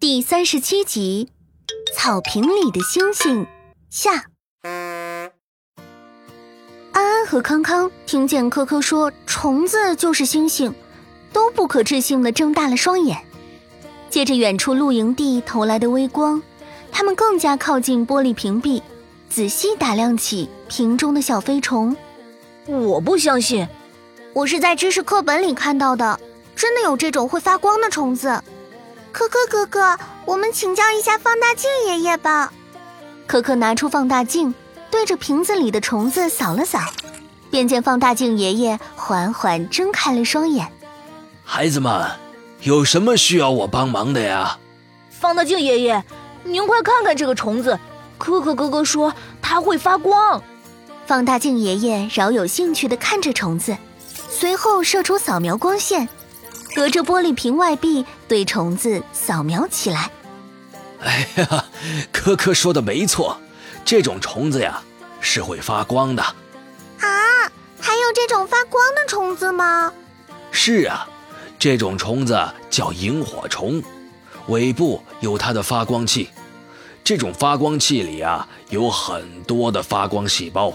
第三十七集，草坪里的星星下。安安和康康听见科科说虫子就是星星，都不可置信的睁大了双眼。借着远处露营地投来的微光，他们更加靠近玻璃屏蔽，仔细打量起瓶中的小飞虫。我不相信，我是在知识课本里看到的，真的有这种会发光的虫子。可可哥哥，我们请教一下放大镜爷爷吧。可可拿出放大镜，对着瓶子里的虫子扫了扫，便见放大镜爷爷缓缓睁开了双眼。孩子们，有什么需要我帮忙的呀？放大镜爷爷，您快看看这个虫子。可可哥哥说它会发光。放大镜爷爷饶有兴趣地看着虫子，随后射出扫描光线。隔着玻璃瓶外壁对虫子扫描起来。哎呀，科科说的没错，这种虫子呀是会发光的。啊，还有这种发光的虫子吗？是啊，这种虫子叫萤火虫，尾部有它的发光器。这种发光器里啊有很多的发光细胞，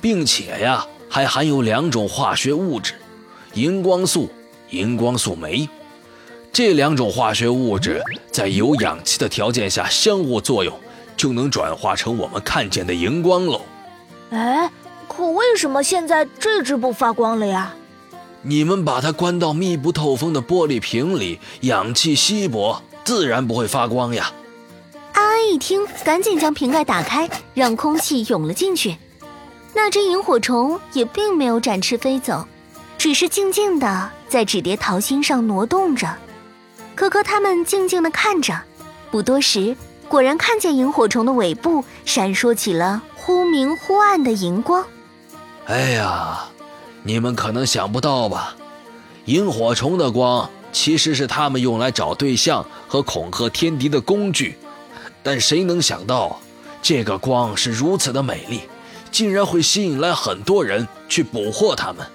并且呀还含有两种化学物质，荧光素。荧光素酶，这两种化学物质在有氧气的条件下相互作用，就能转化成我们看见的荧光喽。哎，可为什么现在这只不发光了呀？你们把它关到密不透风的玻璃瓶里，氧气稀薄，自然不会发光呀。安安一听，赶紧将瓶盖打开，让空气涌了进去。那只萤火虫也并没有展翅飞走。只是静静的在纸叠桃心上挪动着，可可他们静静的看着，不多时，果然看见萤火虫的尾部闪烁起了忽明忽暗的荧光。哎呀，你们可能想不到吧？萤火虫的光其实是他们用来找对象和恐吓天敌的工具，但谁能想到，这个光是如此的美丽，竟然会吸引来很多人去捕获它们。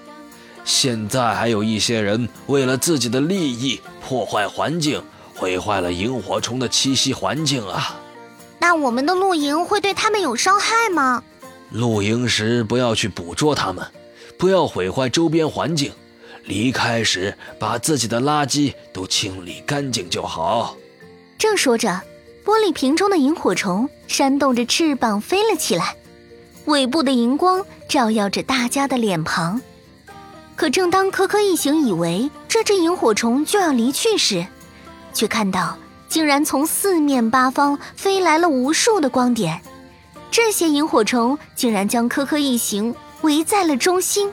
现在还有一些人为了自己的利益破坏环境，毁坏了萤火虫的栖息环境啊！那我们的露营会对他们有伤害吗？露营时不要去捕捉它们，不要毁坏周边环境。离开时把自己的垃圾都清理干净就好。正说着，玻璃瓶中的萤火虫扇动着翅膀飞了起来，尾部的荧光照耀着大家的脸庞。可正当可可一行以为这只萤火虫就要离去时，却看到竟然从四面八方飞来了无数的光点，这些萤火虫竟然将可可一行围在了中心。